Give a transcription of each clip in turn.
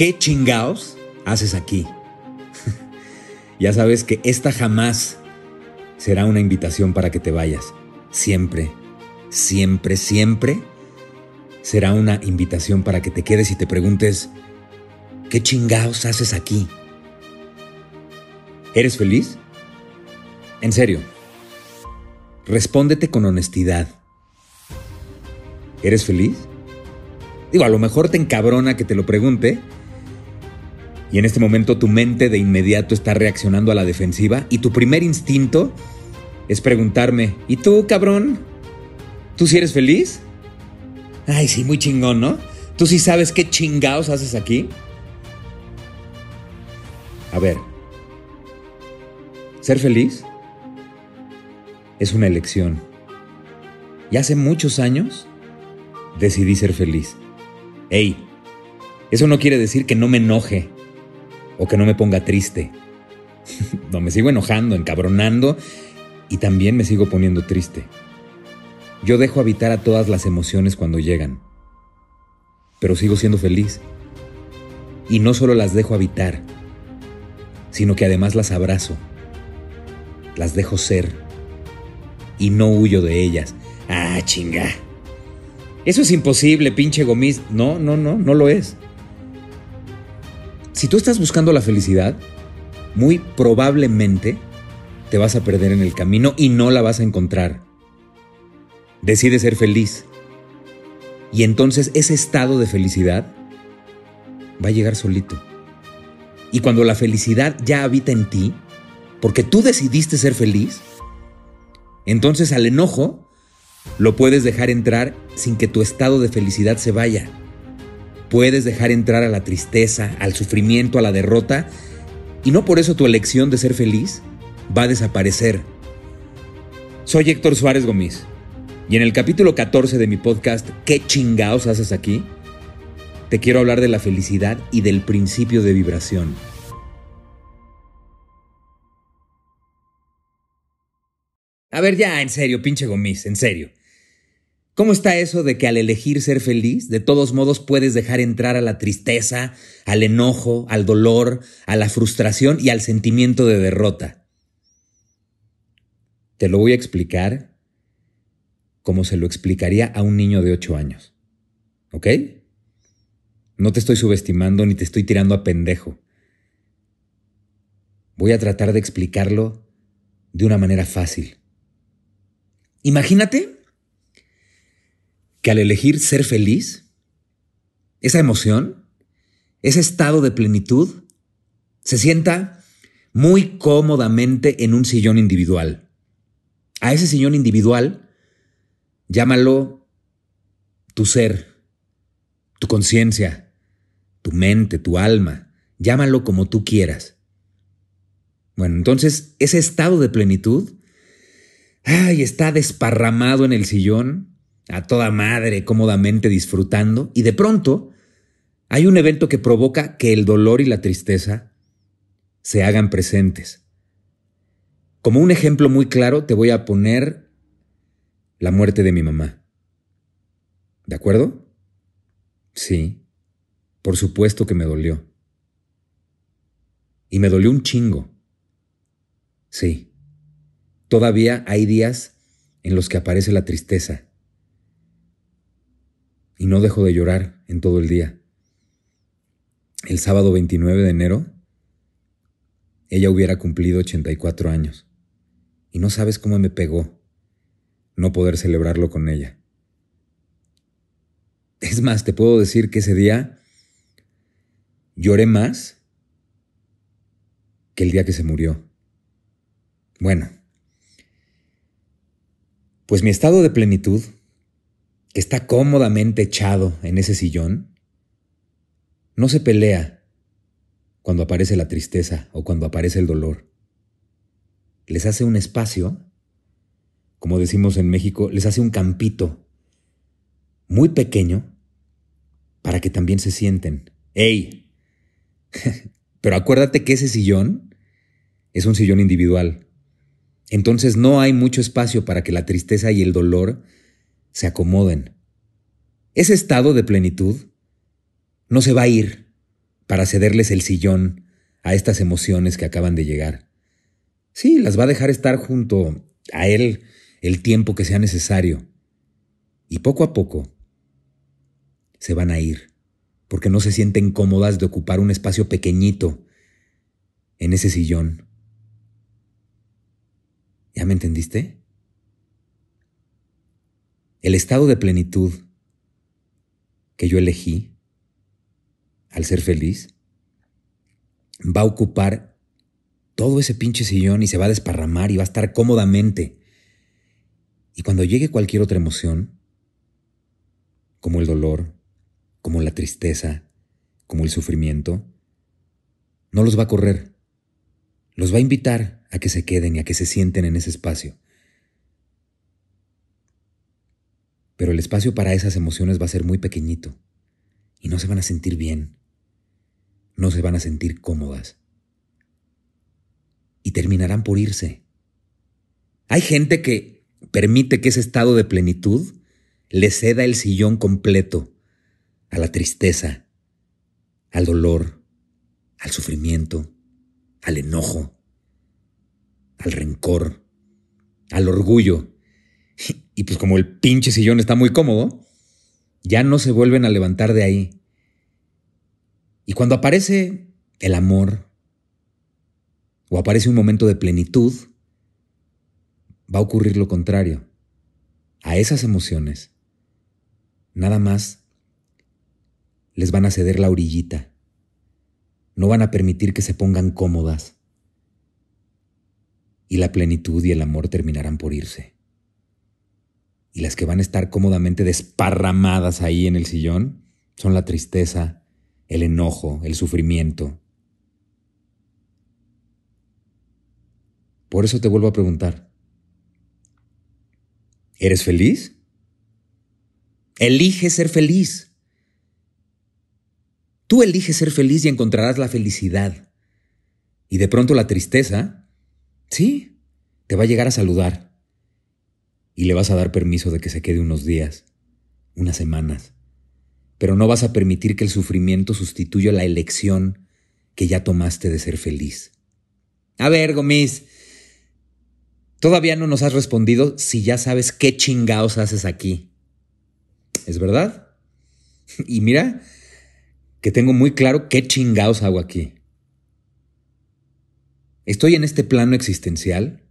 ¿Qué chingaos haces aquí? ya sabes que esta jamás será una invitación para que te vayas. Siempre, siempre, siempre será una invitación para que te quedes y te preguntes, ¿qué chingaos haces aquí? ¿Eres feliz? En serio, respóndete con honestidad. ¿Eres feliz? Digo, a lo mejor te encabrona que te lo pregunte, y en este momento tu mente de inmediato está reaccionando a la defensiva y tu primer instinto es preguntarme, ¿y tú, cabrón? ¿Tú sí eres feliz? Ay, sí, muy chingón, ¿no? ¿Tú sí sabes qué chingados haces aquí? A ver, ser feliz es una elección. Y hace muchos años decidí ser feliz. Ey, eso no quiere decir que no me enoje o que no me ponga triste. no, me sigo enojando, encabronando y también me sigo poniendo triste. Yo dejo habitar a todas las emociones cuando llegan, pero sigo siendo feliz. Y no solo las dejo habitar, sino que además las abrazo, las dejo ser y no huyo de ellas. Ah, chinga. Eso es imposible, pinche gomis. No, no, no, no lo es. Si tú estás buscando la felicidad, muy probablemente te vas a perder en el camino y no la vas a encontrar. Decide ser feliz. Y entonces ese estado de felicidad va a llegar solito. Y cuando la felicidad ya habita en ti, porque tú decidiste ser feliz, entonces al enojo lo puedes dejar entrar sin que tu estado de felicidad se vaya. Puedes dejar entrar a la tristeza, al sufrimiento, a la derrota, y no por eso tu elección de ser feliz va a desaparecer. Soy Héctor Suárez Gómez, y en el capítulo 14 de mi podcast ¿Qué chingaos haces aquí? Te quiero hablar de la felicidad y del principio de vibración. A ver, ya, en serio, pinche Gomis, en serio. ¿Cómo está eso de que al elegir ser feliz, de todos modos puedes dejar entrar a la tristeza, al enojo, al dolor, a la frustración y al sentimiento de derrota? Te lo voy a explicar como se lo explicaría a un niño de 8 años. ¿Ok? No te estoy subestimando ni te estoy tirando a pendejo. Voy a tratar de explicarlo de una manera fácil. Imagínate que al elegir ser feliz, esa emoción, ese estado de plenitud, se sienta muy cómodamente en un sillón individual. A ese sillón individual, llámalo tu ser, tu conciencia, tu mente, tu alma, llámalo como tú quieras. Bueno, entonces ese estado de plenitud, ay, está desparramado en el sillón a toda madre, cómodamente disfrutando, y de pronto hay un evento que provoca que el dolor y la tristeza se hagan presentes. Como un ejemplo muy claro, te voy a poner la muerte de mi mamá. ¿De acuerdo? Sí, por supuesto que me dolió. Y me dolió un chingo. Sí, todavía hay días en los que aparece la tristeza y no dejo de llorar en todo el día. El sábado 29 de enero, ella hubiera cumplido 84 años. Y no sabes cómo me pegó no poder celebrarlo con ella. Es más, te puedo decir que ese día lloré más que el día que se murió. Bueno, pues mi estado de plenitud que está cómodamente echado en ese sillón, no se pelea cuando aparece la tristeza o cuando aparece el dolor. Les hace un espacio, como decimos en México, les hace un campito muy pequeño para que también se sienten. ¡Ey! Pero acuérdate que ese sillón es un sillón individual. Entonces no hay mucho espacio para que la tristeza y el dolor se acomoden. Ese estado de plenitud no se va a ir para cederles el sillón a estas emociones que acaban de llegar. Sí, las va a dejar estar junto a él el tiempo que sea necesario. Y poco a poco se van a ir, porque no se sienten cómodas de ocupar un espacio pequeñito en ese sillón. ¿Ya me entendiste? El estado de plenitud que yo elegí al ser feliz va a ocupar todo ese pinche sillón y se va a desparramar y va a estar cómodamente. Y cuando llegue cualquier otra emoción, como el dolor, como la tristeza, como el sufrimiento, no los va a correr, los va a invitar a que se queden y a que se sienten en ese espacio. Pero el espacio para esas emociones va a ser muy pequeñito y no se van a sentir bien, no se van a sentir cómodas y terminarán por irse. Hay gente que permite que ese estado de plenitud le ceda el sillón completo a la tristeza, al dolor, al sufrimiento, al enojo, al rencor, al orgullo. Y pues como el pinche sillón está muy cómodo, ya no se vuelven a levantar de ahí. Y cuando aparece el amor, o aparece un momento de plenitud, va a ocurrir lo contrario. A esas emociones, nada más les van a ceder la orillita. No van a permitir que se pongan cómodas. Y la plenitud y el amor terminarán por irse. Y las que van a estar cómodamente desparramadas ahí en el sillón son la tristeza, el enojo, el sufrimiento. Por eso te vuelvo a preguntar. ¿Eres feliz? Elige ser feliz. Tú eliges ser feliz y encontrarás la felicidad. Y de pronto la tristeza, sí, te va a llegar a saludar. Y le vas a dar permiso de que se quede unos días, unas semanas. Pero no vas a permitir que el sufrimiento sustituya la elección que ya tomaste de ser feliz. A ver, Gomis, todavía no nos has respondido si ya sabes qué chingaos haces aquí. ¿Es verdad? Y mira, que tengo muy claro qué chingados hago aquí. Estoy en este plano existencial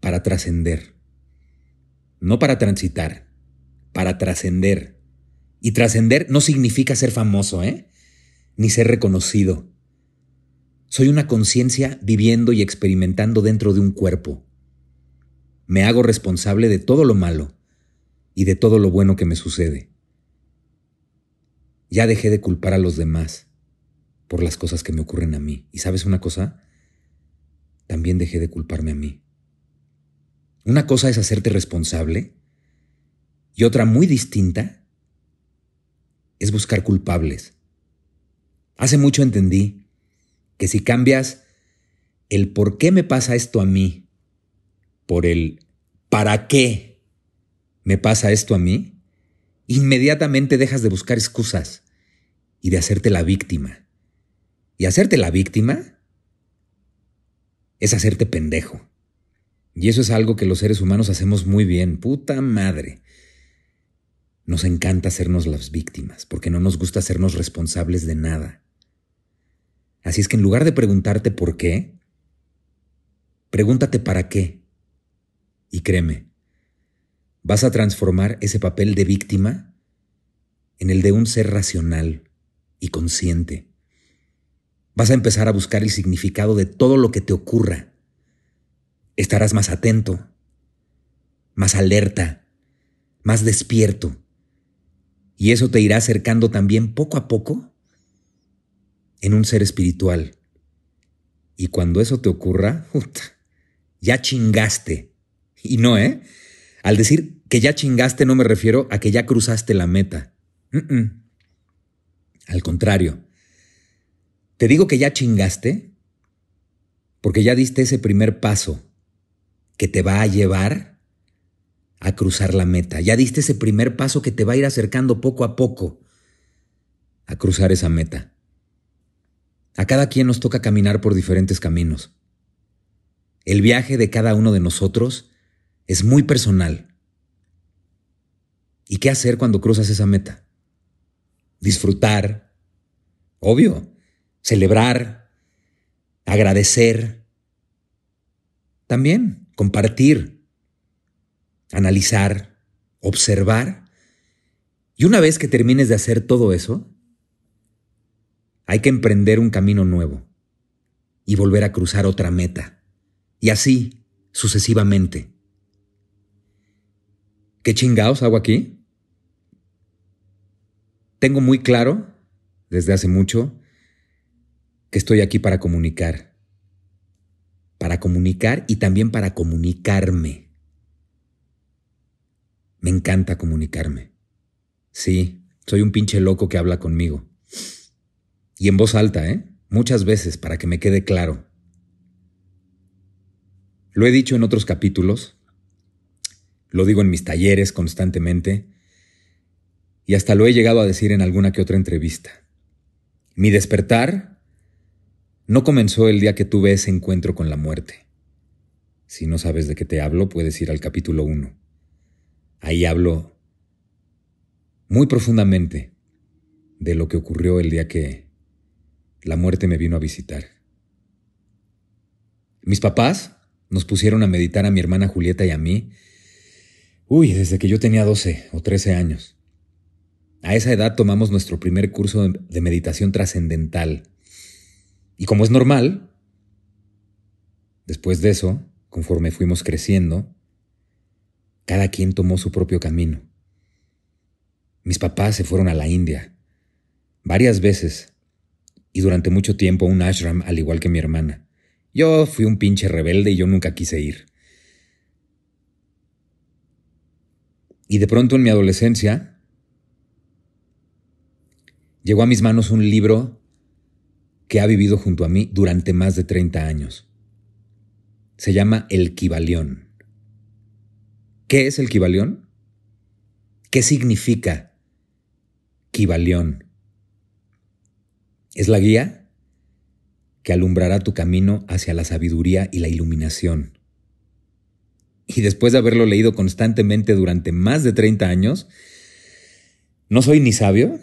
para trascender, no para transitar, para trascender. Y trascender no significa ser famoso, ¿eh? Ni ser reconocido. Soy una conciencia viviendo y experimentando dentro de un cuerpo. Me hago responsable de todo lo malo y de todo lo bueno que me sucede. Ya dejé de culpar a los demás por las cosas que me ocurren a mí. ¿Y sabes una cosa? También dejé de culparme a mí. Una cosa es hacerte responsable y otra muy distinta es buscar culpables. Hace mucho entendí que si cambias el por qué me pasa esto a mí por el para qué me pasa esto a mí, inmediatamente dejas de buscar excusas y de hacerte la víctima. Y hacerte la víctima es hacerte pendejo. Y eso es algo que los seres humanos hacemos muy bien. Puta madre. Nos encanta hacernos las víctimas porque no nos gusta hacernos responsables de nada. Así es que en lugar de preguntarte por qué, pregúntate para qué. Y créeme, vas a transformar ese papel de víctima en el de un ser racional y consciente. Vas a empezar a buscar el significado de todo lo que te ocurra. Estarás más atento, más alerta, más despierto. Y eso te irá acercando también poco a poco en un ser espiritual. Y cuando eso te ocurra, ya chingaste. Y no, ¿eh? Al decir que ya chingaste no me refiero a que ya cruzaste la meta. Al contrario. Te digo que ya chingaste porque ya diste ese primer paso que te va a llevar a cruzar la meta. Ya diste ese primer paso que te va a ir acercando poco a poco a cruzar esa meta. A cada quien nos toca caminar por diferentes caminos. El viaje de cada uno de nosotros es muy personal. ¿Y qué hacer cuando cruzas esa meta? Disfrutar, obvio, celebrar, agradecer, también compartir, analizar, observar. Y una vez que termines de hacer todo eso, hay que emprender un camino nuevo y volver a cruzar otra meta. Y así, sucesivamente. ¿Qué chingados hago aquí? Tengo muy claro, desde hace mucho, que estoy aquí para comunicar. Para comunicar y también para comunicarme. Me encanta comunicarme. Sí, soy un pinche loco que habla conmigo. Y en voz alta, ¿eh? Muchas veces para que me quede claro. Lo he dicho en otros capítulos, lo digo en mis talleres constantemente, y hasta lo he llegado a decir en alguna que otra entrevista. Mi despertar no comenzó el día que tuve ese encuentro con la muerte. Si no sabes de qué te hablo, puedes ir al capítulo 1. Ahí hablo muy profundamente de lo que ocurrió el día que la muerte me vino a visitar. Mis papás nos pusieron a meditar a mi hermana Julieta y a mí, uy, desde que yo tenía 12 o 13 años. A esa edad tomamos nuestro primer curso de meditación trascendental. Y como es normal, después de eso, conforme fuimos creciendo, cada quien tomó su propio camino. Mis papás se fueron a la India, varias veces, y durante mucho tiempo un ashram al igual que mi hermana. Yo fui un pinche rebelde y yo nunca quise ir. Y de pronto en mi adolescencia, llegó a mis manos un libro que ha vivido junto a mí durante más de 30 años. Se llama El Kibalión. ¿Qué es el Kibalión? ¿Qué significa Kibalión? Es la guía que alumbrará tu camino hacia la sabiduría y la iluminación. Y después de haberlo leído constantemente durante más de 30 años, no soy ni sabio,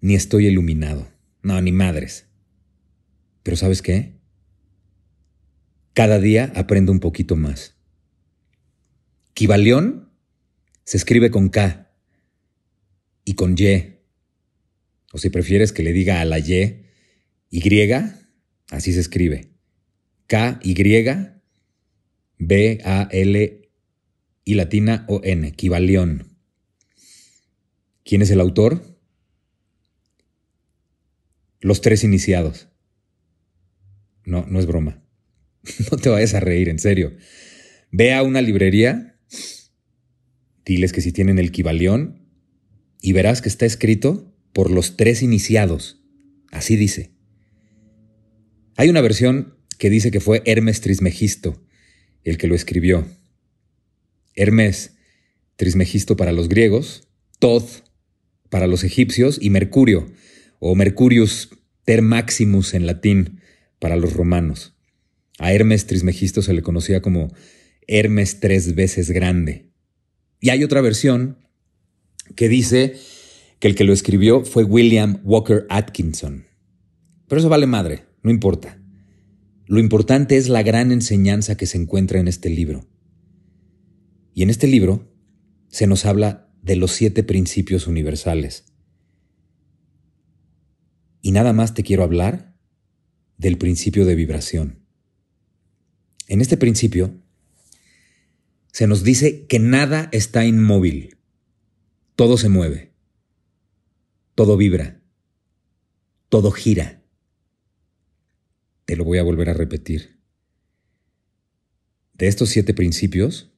ni estoy iluminado. No, ni madres. Pero ¿sabes qué? Cada día aprendo un poquito más. Kibalión se escribe con K y con Y. O si prefieres que le diga a la Y, Y, así se escribe. K, Y, B, A, L, y latina O, N. Kibalión. ¿Quién es el autor? Los tres iniciados. No, no es broma. No te vayas a reír, en serio. Ve a una librería, diles que si tienen el Kibalión y verás que está escrito por los tres iniciados. Así dice. Hay una versión que dice que fue Hermes Trismegisto el que lo escribió. Hermes Trismegisto para los griegos, Todd para los egipcios y Mercurio o Mercurius ter maximus en latín para los romanos. A Hermes Trismegisto se le conocía como Hermes tres veces grande. Y hay otra versión que dice que el que lo escribió fue William Walker Atkinson. Pero eso vale madre, no importa. Lo importante es la gran enseñanza que se encuentra en este libro. Y en este libro se nos habla de los siete principios universales y nada más te quiero hablar del principio de vibración. En este principio se nos dice que nada está inmóvil, todo se mueve, todo vibra, todo gira. Te lo voy a volver a repetir. De estos siete principios,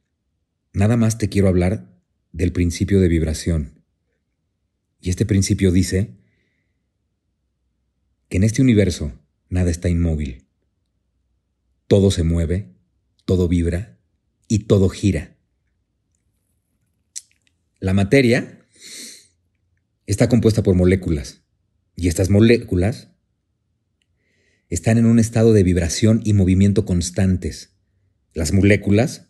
nada más te quiero hablar del principio de vibración. Y este principio dice que en este universo nada está inmóvil. Todo se mueve, todo vibra y todo gira. La materia está compuesta por moléculas y estas moléculas están en un estado de vibración y movimiento constantes. Las moléculas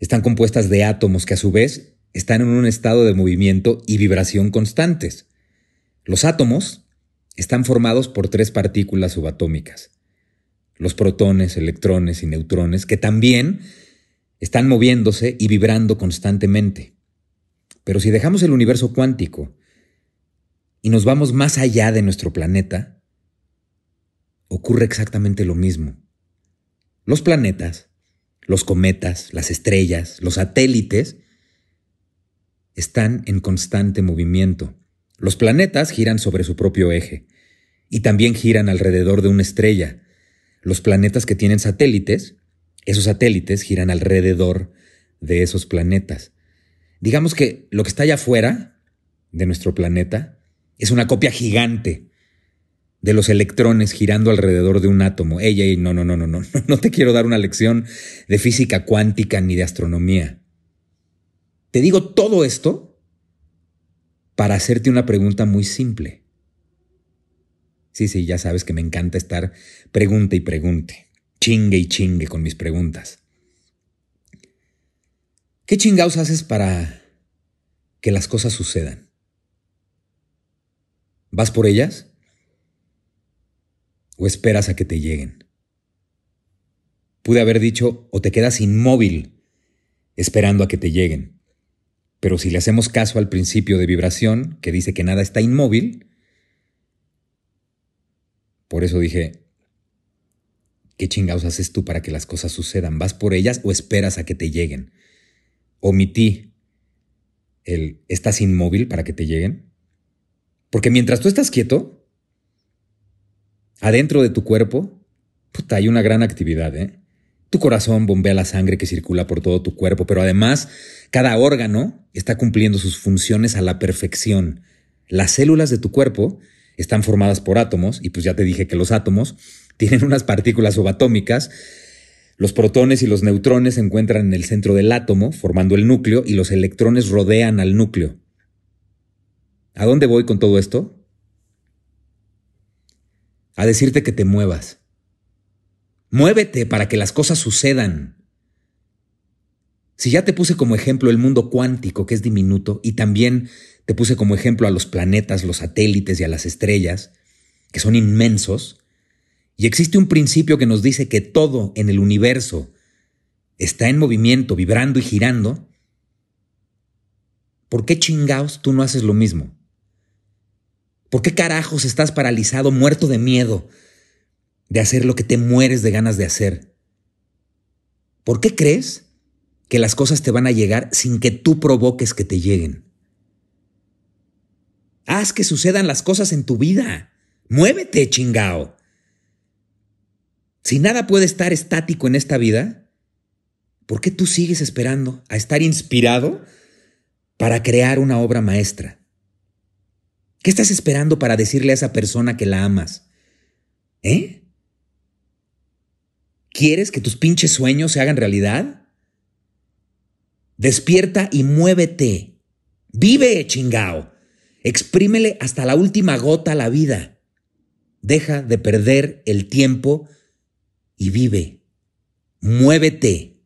están compuestas de átomos que a su vez están en un estado de movimiento y vibración constantes. Los átomos están formados por tres partículas subatómicas, los protones, electrones y neutrones, que también están moviéndose y vibrando constantemente. Pero si dejamos el universo cuántico y nos vamos más allá de nuestro planeta, ocurre exactamente lo mismo. Los planetas, los cometas, las estrellas, los satélites, están en constante movimiento. Los planetas giran sobre su propio eje y también giran alrededor de una estrella. Los planetas que tienen satélites, esos satélites giran alrededor de esos planetas. Digamos que lo que está allá afuera de nuestro planeta es una copia gigante de los electrones girando alrededor de un átomo. Ey, ey, no, no, no, no, no, no te quiero dar una lección de física cuántica ni de astronomía. Te digo todo esto para hacerte una pregunta muy simple. Sí, sí, ya sabes que me encanta estar pregunte y pregunte, chingue y chingue con mis preguntas. ¿Qué chingados haces para que las cosas sucedan? ¿Vas por ellas? ¿O esperas a que te lleguen? Pude haber dicho, o te quedas inmóvil esperando a que te lleguen. Pero si le hacemos caso al principio de vibración, que dice que nada está inmóvil, por eso dije, ¿qué chingados haces tú para que las cosas sucedan? ¿Vas por ellas o esperas a que te lleguen? Omití el ¿estás inmóvil para que te lleguen? Porque mientras tú estás quieto, adentro de tu cuerpo, hay una gran actividad, ¿eh? Tu corazón bombea la sangre que circula por todo tu cuerpo, pero además cada órgano está cumpliendo sus funciones a la perfección. Las células de tu cuerpo están formadas por átomos, y pues ya te dije que los átomos tienen unas partículas subatómicas. Los protones y los neutrones se encuentran en el centro del átomo, formando el núcleo, y los electrones rodean al núcleo. ¿A dónde voy con todo esto? A decirte que te muevas Muévete para que las cosas sucedan. Si ya te puse como ejemplo el mundo cuántico, que es diminuto, y también te puse como ejemplo a los planetas, los satélites y a las estrellas, que son inmensos, y existe un principio que nos dice que todo en el universo está en movimiento, vibrando y girando, ¿por qué chingaos tú no haces lo mismo? ¿Por qué carajos estás paralizado, muerto de miedo, de hacer lo que te mueres de ganas de hacer. ¿Por qué crees que las cosas te van a llegar sin que tú provoques que te lleguen? Haz que sucedan las cosas en tu vida. Muévete, chingao. Si nada puede estar estático en esta vida, ¿por qué tú sigues esperando a estar inspirado para crear una obra maestra? ¿Qué estás esperando para decirle a esa persona que la amas? ¿Eh? ¿Quieres que tus pinches sueños se hagan realidad? Despierta y muévete. Vive, chingao. Exprímele hasta la última gota la vida. Deja de perder el tiempo y vive. Muévete.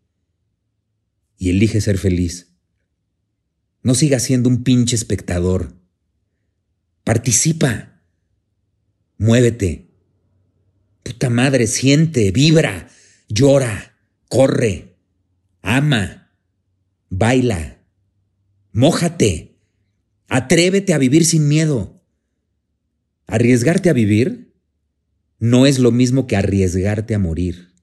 Y elige ser feliz. No sigas siendo un pinche espectador. Participa. Muévete. Puta madre, siente, vibra llora, corre, ama, baila, mójate, atrévete a vivir sin miedo. Arriesgarte a vivir no es lo mismo que arriesgarte a morir.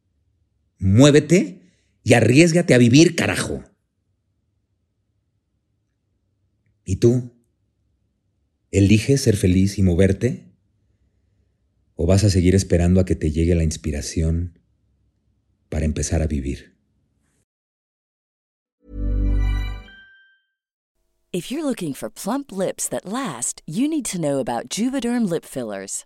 Muévete y arriesgate a vivir, carajo. ¿Y tú? ¿Eliges ser feliz y moverte? ¿O vas a seguir esperando a que te llegue la inspiración para empezar a vivir? If you're looking for plump lips that last, you need to know about Juvederm lip fillers.